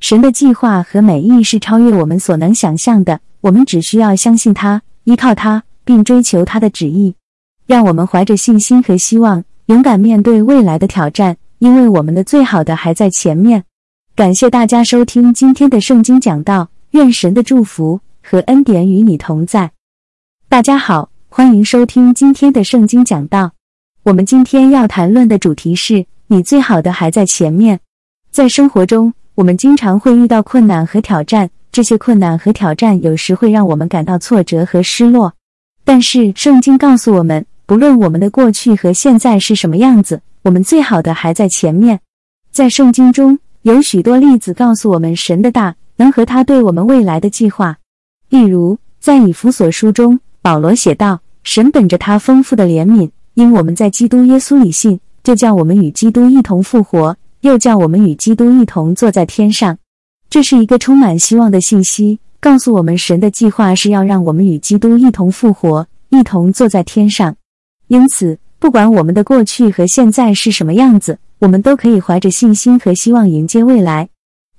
神的计划和美意是超越我们所能想象的，我们只需要相信他，依靠他，并追求他的旨意。让我们怀着信心和希望，勇敢面对未来的挑战，因为我们的最好的还在前面。感谢大家收听今天的圣经讲道，愿神的祝福和恩典与你同在。大家好。欢迎收听今天的圣经讲道。我们今天要谈论的主题是：你最好的还在前面。在生活中，我们经常会遇到困难和挑战，这些困难和挑战有时会让我们感到挫折和失落。但是，圣经告诉我们，不论我们的过去和现在是什么样子，我们最好的还在前面。在圣经中有许多例子告诉我们神的大能和他对我们未来的计划。例如，在以弗所书中。保罗写道：“神本着他丰富的怜悯，因我们在基督耶稣里信，就叫我们与基督一同复活，又叫我们与基督一同坐在天上。”这是一个充满希望的信息，告诉我们神的计划是要让我们与基督一同复活，一同坐在天上。因此，不管我们的过去和现在是什么样子，我们都可以怀着信心和希望迎接未来。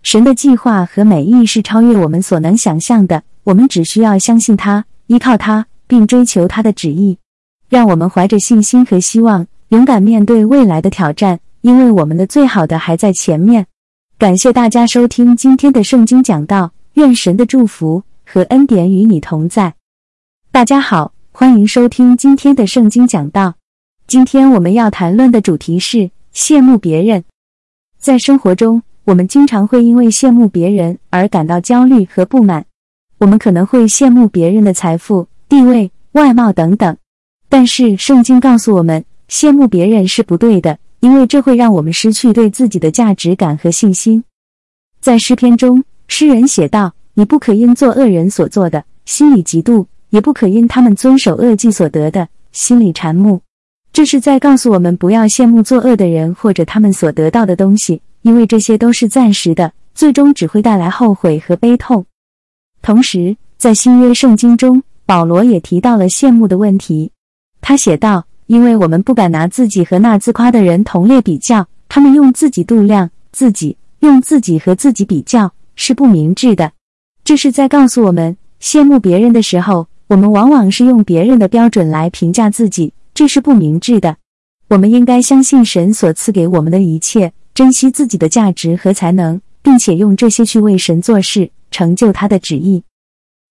神的计划和美意是超越我们所能想象的，我们只需要相信他。依靠他，并追求他的旨意，让我们怀着信心和希望，勇敢面对未来的挑战，因为我们的最好的还在前面。感谢大家收听今天的圣经讲道，愿神的祝福和恩典与你同在。大家好，欢迎收听今天的圣经讲道。今天我们要谈论的主题是羡慕别人。在生活中，我们经常会因为羡慕别人而感到焦虑和不满。我们可能会羡慕别人的财富、地位、外貌等等，但是圣经告诉我们，羡慕别人是不对的，因为这会让我们失去对自己的价值感和信心。在诗篇中，诗人写道：“你不可因做恶人所做的，心里嫉妒；也不可因他们遵守恶计所得的，心里馋慕。”这是在告诉我们，不要羡慕作恶的人或者他们所得到的东西，因为这些都是暂时的，最终只会带来后悔和悲痛。同时，在新约圣经中，保罗也提到了羡慕的问题。他写道：“因为我们不敢拿自己和那自夸的人同列比较，他们用自己度量自己，用自己和自己比较，是不明智的。”这是在告诉我们，羡慕别人的时候，我们往往是用别人的标准来评价自己，这是不明智的。我们应该相信神所赐给我们的一切，珍惜自己的价值和才能，并且用这些去为神做事。成就他的旨意，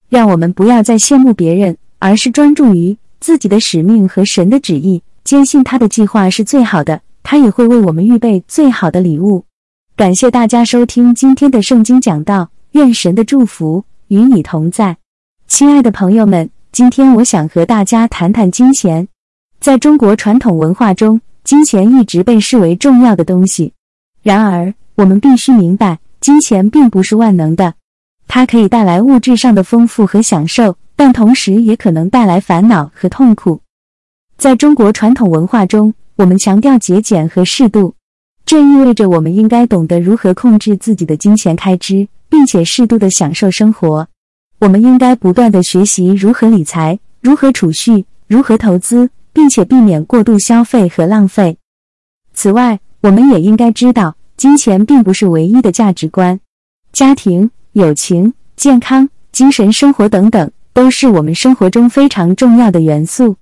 让我们不要再羡慕别人，而是专注于自己的使命和神的旨意，坚信他的计划是最好的，他也会为我们预备最好的礼物。感谢大家收听今天的圣经讲道，愿神的祝福与你同在。亲爱的朋友们，今天我想和大家谈谈金钱。在中国传统文化中，金钱一直被视为重要的东西。然而，我们必须明白，金钱并不是万能的。它可以带来物质上的丰富和享受，但同时也可能带来烦恼和痛苦。在中国传统文化中，我们强调节俭和适度，这意味着我们应该懂得如何控制自己的金钱开支，并且适度的享受生活。我们应该不断的学习如何理财、如何储蓄、如何投资，并且避免过度消费和浪费。此外，我们也应该知道，金钱并不是唯一的价值观，家庭、友情、健康、精神生活等等，都是我们生活中非常重要的元素。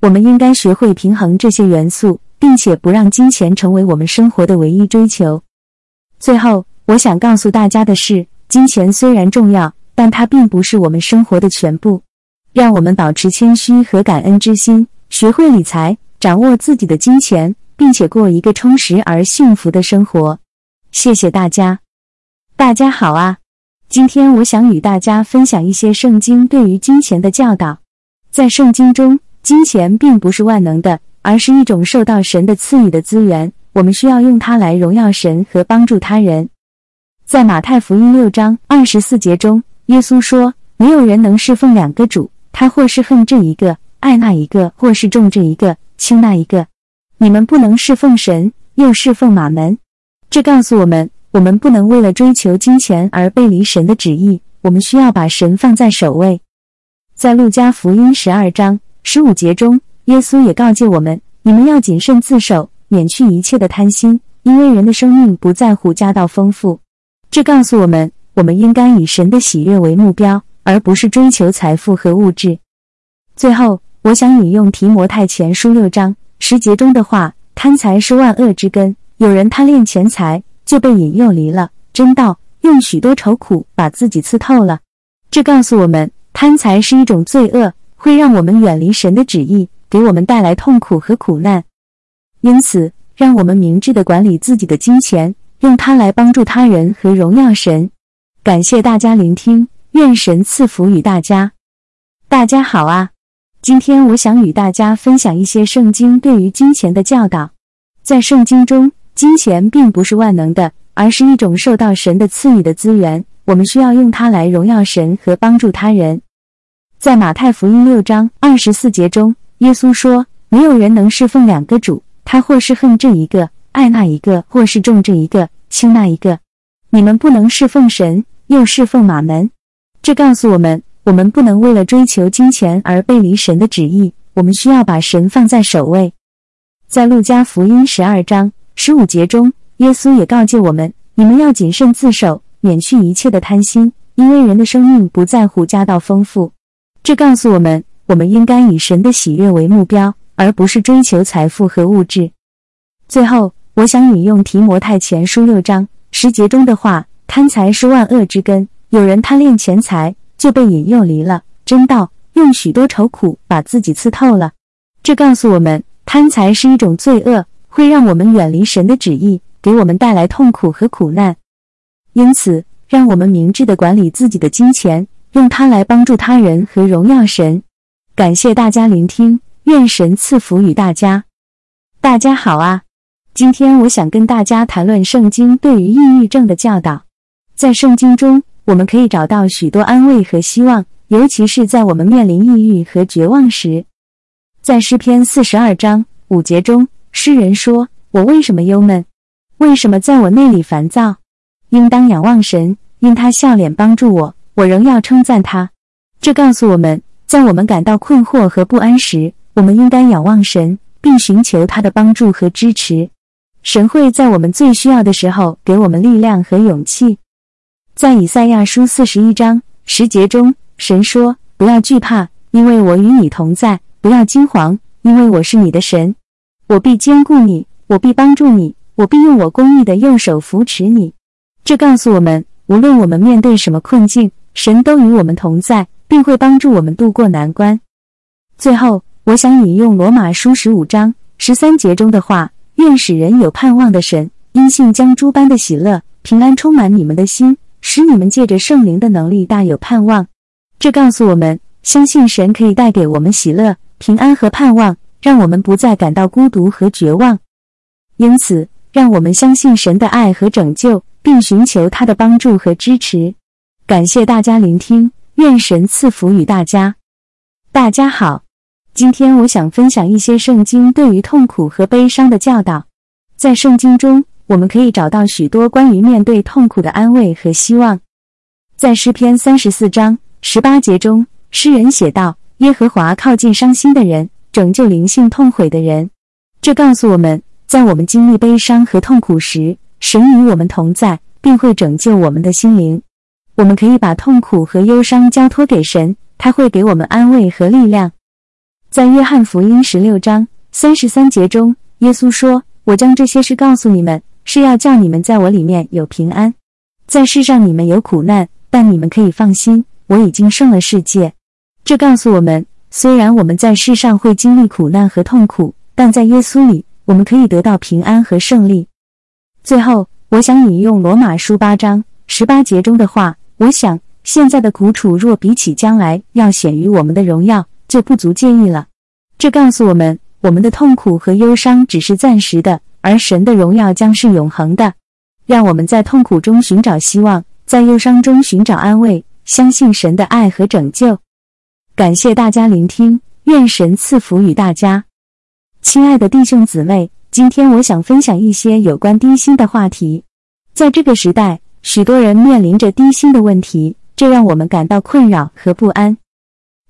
我们应该学会平衡这些元素，并且不让金钱成为我们生活的唯一追求。最后，我想告诉大家的是，金钱虽然重要，但它并不是我们生活的全部。让我们保持谦虚和感恩之心，学会理财，掌握自己的金钱，并且过一个充实而幸福的生活。谢谢大家。大家好啊！今天我想与大家分享一些圣经对于金钱的教导。在圣经中，金钱并不是万能的，而是一种受到神的赐予的资源。我们需要用它来荣耀神和帮助他人。在马太福音六章二十四节中，耶稣说：“没有人能侍奉两个主，他或是恨这一个，爱那一个；或是重这一个，轻那一个。你们不能侍奉神，又侍奉马门。”这告诉我们，我们不能为了追求金钱而背离神的旨意。我们需要把神放在首位。在路加福音十二章。十五节中，耶稣也告诫我们：你们要谨慎自守，免去一切的贪心，因为人的生命不在乎家道丰富。这告诉我们，我们应该以神的喜悦为目标，而不是追求财富和物质。最后，我想引用提摩太前书六章十节中的话：贪财是万恶之根。有人贪恋钱财，就被引诱离了真道，用许多愁苦把自己刺透了。这告诉我们，贪财是一种罪恶。会让我们远离神的旨意，给我们带来痛苦和苦难。因此，让我们明智的管理自己的金钱，用它来帮助他人和荣耀神。感谢大家聆听，愿神赐福与大家。大家好啊！今天我想与大家分享一些圣经对于金钱的教导。在圣经中，金钱并不是万能的，而是一种受到神的赐予的资源。我们需要用它来荣耀神和帮助他人。在马太福音六章二十四节中，耶稣说：“没有人能侍奉两个主，他或是恨这一个，爱那一个；或是重这一个，轻那一个。你们不能侍奉神，又侍奉马门。”这告诉我们，我们不能为了追求金钱而背离神的旨意。我们需要把神放在首位。在路加福音十二章十五节中，耶稣也告诫我们：“你们要谨慎自守，免去一切的贪心，因为人的生命不在乎家道丰富。”这告诉我们，我们应该以神的喜悦为目标，而不是追求财富和物质。最后，我想引用提摩太前书六章十节中的话：“贪财是万恶之根。有人贪恋钱财，就被引诱离了真道，用许多愁苦把自己刺透了。”这告诉我们，贪财是一种罪恶，会让我们远离神的旨意，给我们带来痛苦和苦难。因此，让我们明智的管理自己的金钱。用它来帮助他人和荣耀神。感谢大家聆听，愿神赐福与大家。大家好啊！今天我想跟大家谈论圣经对于抑郁症的教导。在圣经中，我们可以找到许多安慰和希望，尤其是在我们面临抑郁和绝望时。在诗篇四十二章五节中，诗人说：“我为什么忧闷？为什么在我内里烦躁？应当仰望神，因他笑脸帮助我。”我仍要称赞他。这告诉我们，在我们感到困惑和不安时，我们应该仰望神，并寻求他的帮助和支持。神会在我们最需要的时候给我们力量和勇气。在以赛亚书四十一章十节中，神说：“不要惧怕，因为我与你同在；不要惊惶，因为我是你的神。我必坚固你，我必帮助你，我必用我公义的右手扶持你。”这告诉我们，无论我们面对什么困境。神都与我们同在，并会帮助我们渡过难关。最后，我想引用罗马书十五章十三节中的话：“愿使人有盼望的神，因信将诸般的喜乐、平安充满你们的心，使你们借着圣灵的能力大有盼望。这告诉我们，相信神可以带给我们喜乐、平安和盼望，让我们不再感到孤独和绝望。因此，让我们相信神的爱和拯救，并寻求他的帮助和支持。感谢大家聆听，愿神赐福与大家。大家好，今天我想分享一些圣经对于痛苦和悲伤的教导。在圣经中，我们可以找到许多关于面对痛苦的安慰和希望。在诗篇三十四章十八节中，诗人写道：“耶和华靠近伤心的人，拯救灵性痛悔的人。”这告诉我们，在我们经历悲伤和痛苦时，神与我们同在，并会拯救我们的心灵。我们可以把痛苦和忧伤交托给神，他会给我们安慰和力量。在约翰福音十六章三十三节中，耶稣说：“我将这些事告诉你们。”是要叫你们在我里面有平安，在世上你们有苦难，但你们可以放心，我已经胜了世界。这告诉我们，虽然我们在世上会经历苦难和痛苦，但在耶稣里，我们可以得到平安和胜利。最后，我想引用罗马书八章十八节中的话：我想现在的苦楚若比起将来要显于我们的荣耀，就不足介意了。这告诉我们，我们的痛苦和忧伤只是暂时的。而神的荣耀将是永恒的，让我们在痛苦中寻找希望，在忧伤中寻找安慰，相信神的爱和拯救。感谢大家聆听，愿神赐福与大家。亲爱的弟兄姊妹，今天我想分享一些有关低薪的话题。在这个时代，许多人面临着低薪的问题，这让我们感到困扰和不安。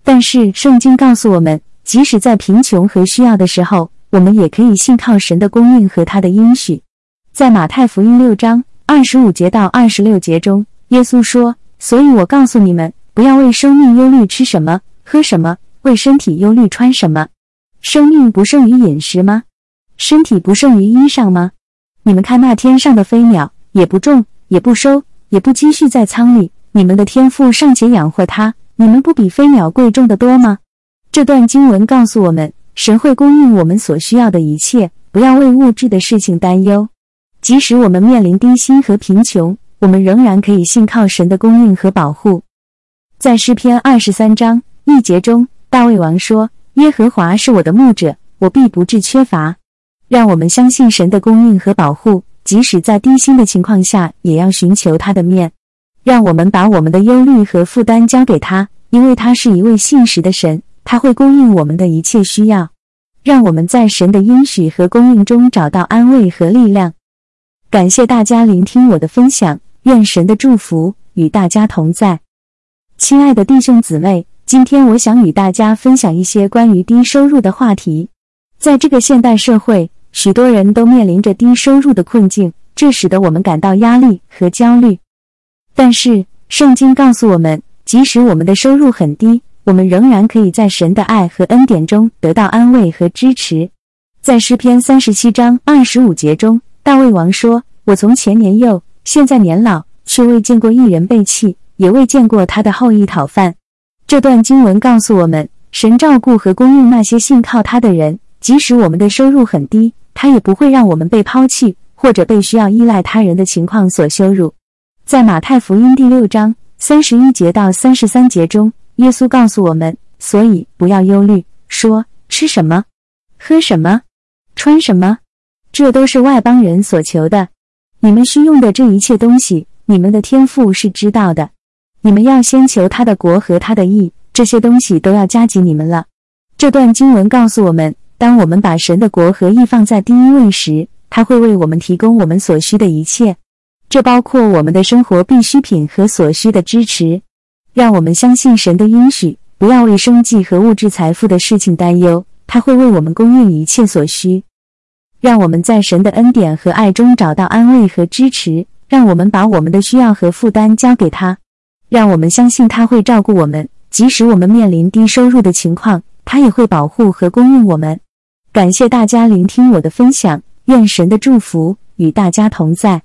但是圣经告诉我们，即使在贫穷和需要的时候，我们也可以信靠神的供应和他的应许，在马太福音六章二十五节到二十六节中，耶稣说：“所以我告诉你们，不要为生命忧虑吃什么、喝什么；为身体忧虑穿什么。生命不胜于饮食吗？身体不胜于衣裳吗？你们看那天上的飞鸟，也不种，也不收，也不积蓄在仓里，你们的天赋尚且养活它，你们不比飞鸟贵重的多吗？”这段经文告诉我们。神会供应我们所需要的一切，不要为物质的事情担忧。即使我们面临低薪和贫穷，我们仍然可以信靠神的供应和保护。在诗篇二十三章一节中，大卫王说：“耶和华是我的牧者，我必不致缺乏。”让我们相信神的供应和保护，即使在低薪的情况下，也要寻求他的面。让我们把我们的忧虑和负担交给他，因为他是一位信实的神。他会供应我们的一切需要，让我们在神的应许和供应中找到安慰和力量。感谢大家聆听我的分享，愿神的祝福与大家同在。亲爱的弟兄姊妹，今天我想与大家分享一些关于低收入的话题。在这个现代社会，许多人都面临着低收入的困境，这使得我们感到压力和焦虑。但是，圣经告诉我们，即使我们的收入很低，我们仍然可以在神的爱和恩典中得到安慰和支持。在诗篇三十七章二十五节中，大卫王说：“我从前年幼，现在年老，却未见过一人被弃，也未见过他的后裔讨饭。”这段经文告诉我们，神照顾和供应那些信靠他的人，即使我们的收入很低，他也不会让我们被抛弃或者被需要依赖他人的情况所羞辱。在马太福音第六章三十一节到三十三节中。耶稣告诉我们，所以不要忧虑，说吃什么，喝什么，穿什么，这都是外邦人所求的。你们需用的这一切东西，你们的天赋是知道的。你们要先求他的国和他的义，这些东西都要加给你们了。这段经文告诉我们，当我们把神的国和义放在第一位时，他会为我们提供我们所需的一切，这包括我们的生活必需品和所需的支持。让我们相信神的应许，不要为生计和物质财富的事情担忧，他会为我们供应一切所需。让我们在神的恩典和爱中找到安慰和支持。让我们把我们的需要和负担交给他。让我们相信他会照顾我们，即使我们面临低收入的情况，他也会保护和供应我们。感谢大家聆听我的分享，愿神的祝福与大家同在。